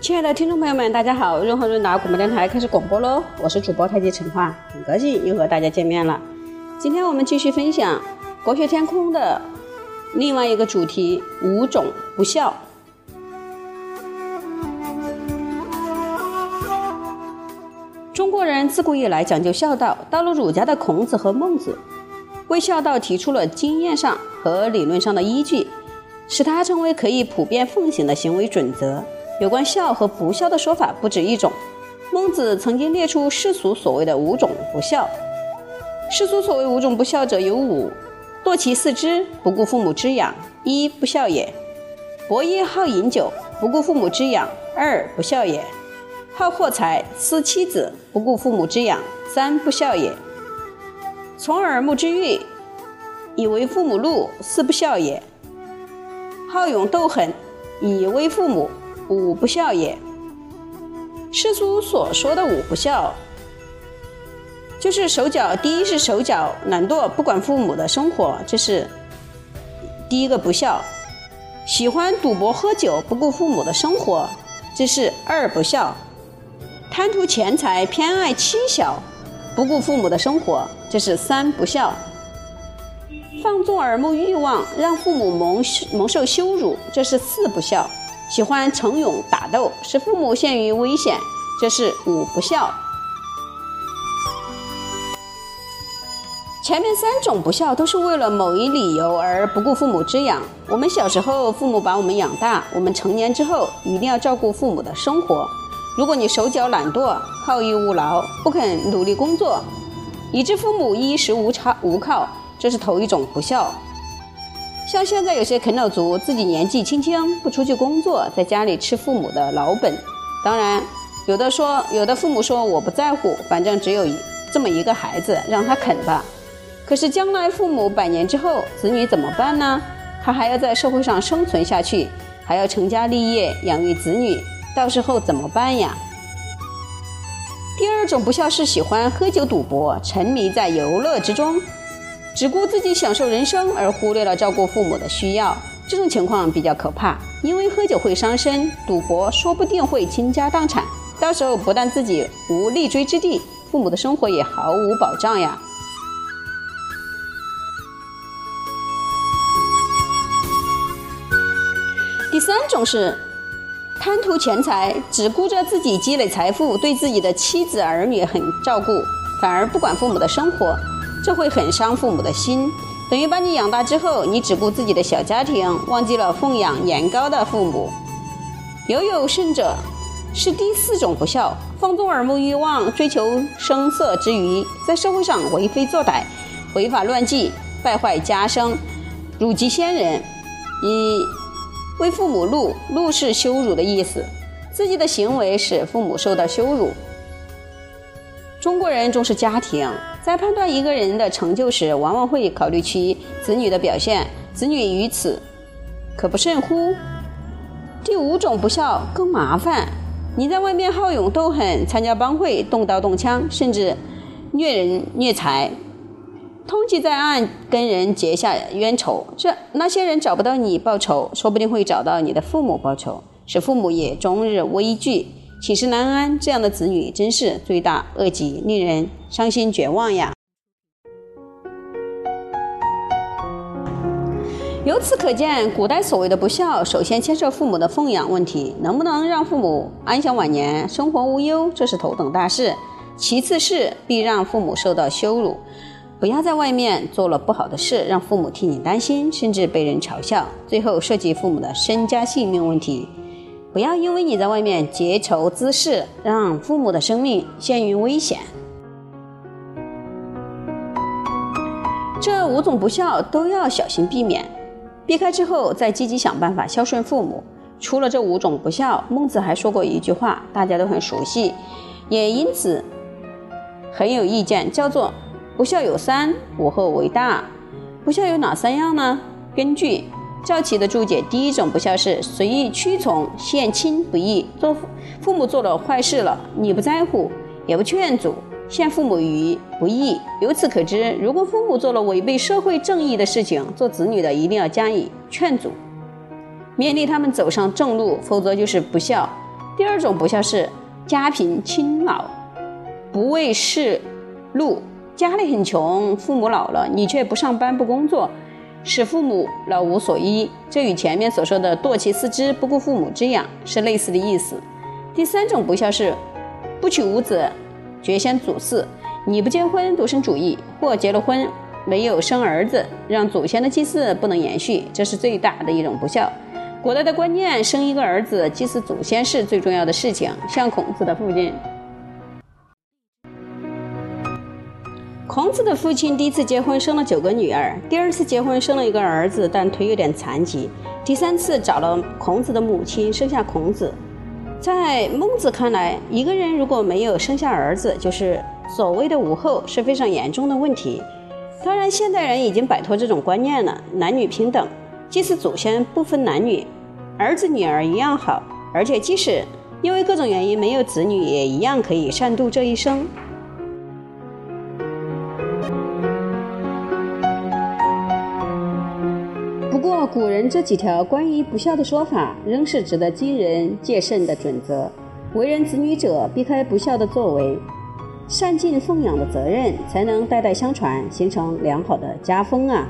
亲爱的听众朋友们，大家好！润和润达广播电台开始广播喽，我是主播太极陈化，很高兴又和大家见面了。今天我们继续分享国学天空的另外一个主题——五种不孝。人自古以来讲究孝道，到了儒家的孔子和孟子，为孝道提出了经验上和理论上的依据，使它成为可以普遍奉行的行为准则。有关孝和不孝的说法不止一种。孟子曾经列出世俗所谓的五种不孝。世俗所谓五种不孝者有五：堕其四肢，不顾父母之养，一不孝也；博业好饮酒，不顾父母之养，二不孝也；好货财，思妻子，不顾父母之养，三不孝也；从耳目之欲，以为父母禄，四不孝也；好勇斗狠，以威父母。五不孝也。世俗所说的五不孝，就是手脚。第一是手脚懒惰，不管父母的生活，这是第一个不孝；喜欢赌博喝酒，不顾父母的生活，这是二不孝；贪图钱财，偏爱妻小，不顾父母的生活，这是三不孝；放纵耳目欲望，让父母蒙蒙受羞辱，这是四不孝。喜欢逞勇打斗，使父母陷于危险，这是五不孝。前面三种不孝都是为了某一理由而不顾父母之养。我们小时候父母把我们养大，我们成年之后一定要照顾父母的生活。如果你手脚懒惰、好逸恶劳、不肯努力工作，以致父母衣食无差无靠，这是头一种不孝。像现在有些啃老族，自己年纪轻轻不出去工作，在家里吃父母的老本。当然，有的说，有的父母说我不在乎，反正只有这么一个孩子，让他啃吧。可是将来父母百年之后，子女怎么办呢？他还要在社会上生存下去，还要成家立业，养育子女，到时候怎么办呀？第二种不孝是喜欢喝酒赌博，沉迷在游乐之中。只顾自己享受人生，而忽略了照顾父母的需要，这种情况比较可怕。因为喝酒会伤身，赌博说不定会倾家荡产，到时候不但自己无立锥之地，父母的生活也毫无保障呀。第三种是贪图钱财，只顾着自己积累财富，对自己的妻子儿女很照顾，反而不管父母的生活。这会很伤父母的心，等于把你养大之后，你只顾自己的小家庭，忘记了奉养年高的父母。尤有甚者，是第四种不孝，放纵耳目欲望，追求声色之余，在社会上为非作歹，违法乱纪，败坏家声，辱及先人，以为父母怒，怒是羞辱的意思，自己的行为使父母受到羞辱。中国人重视家庭。在判断一个人的成就时，往往会考虑其子女的表现。子女于此可不甚乎？第五种不孝更麻烦。你在外面好勇斗狠，参加帮会，动刀动枪，甚至虐人虐财，通缉在案，跟人结下冤仇。这那些人找不到你报仇，说不定会找到你的父母报仇，使父母也终日危惧。寝食难安，这样的子女真是罪大恶极，令人伤心绝望呀！由此可见，古代所谓的不孝，首先牵涉父母的奉养问题，能不能让父母安享晚年、生活无忧，这是头等大事；其次是必让父母受到羞辱，不要在外面做了不好的事，让父母替你担心，甚至被人嘲笑；最后涉及父母的身家性命问题。不要因为你在外面结仇滋事，让父母的生命陷于危险。这五种不孝都要小心避免，避开之后再积极想办法孝顺父母。除了这五种不孝，孟子还说过一句话，大家都很熟悉，也因此很有意见，叫做“不孝有三，无后为大”。不孝有哪三样呢？根据。赵启的注解：第一种不孝是随意屈从，献亲不义。做父母做了坏事了，你不在乎，也不劝阻，陷父母于不义。由此可知，如果父母做了违背社会正义的事情，做子女的一定要加以劝阻，勉励他们走上正路，否则就是不孝。第二种不孝是家贫亲老，不为世禄，家里很穷，父母老了，你却不上班不工作，使父母老无所依。这与前面所说的惰其四肢，不顾父母之养是类似的意思。第三种不孝是不娶五子。绝先祖嗣，你不结婚独生主义，或结了婚没有生儿子，让祖先的祭祀不能延续，这是最大的一种不孝。古代的观念，生一个儿子祭祀祖先是最重要的事情。像孔子的父亲，孔子的父亲第一次结婚生了九个女儿，第二次结婚生了一个儿子，但腿有点残疾，第三次找了孔子的母亲，生下孔子。在孟子看来，一个人如果没有生下儿子，就是所谓的无后，是非常严重的问题。当然，现代人已经摆脱这种观念了，男女平等，祭祀祖先不分男女，儿子女儿一样好。而且，即使因为各种原因没有子女，也一样可以善度这一生。不过古人这几条关于不孝的说法，仍是值得今人戒慎的准则。为人子女者，避开不孝的作为，善尽奉养的责任，才能代代相传，形成良好的家风啊。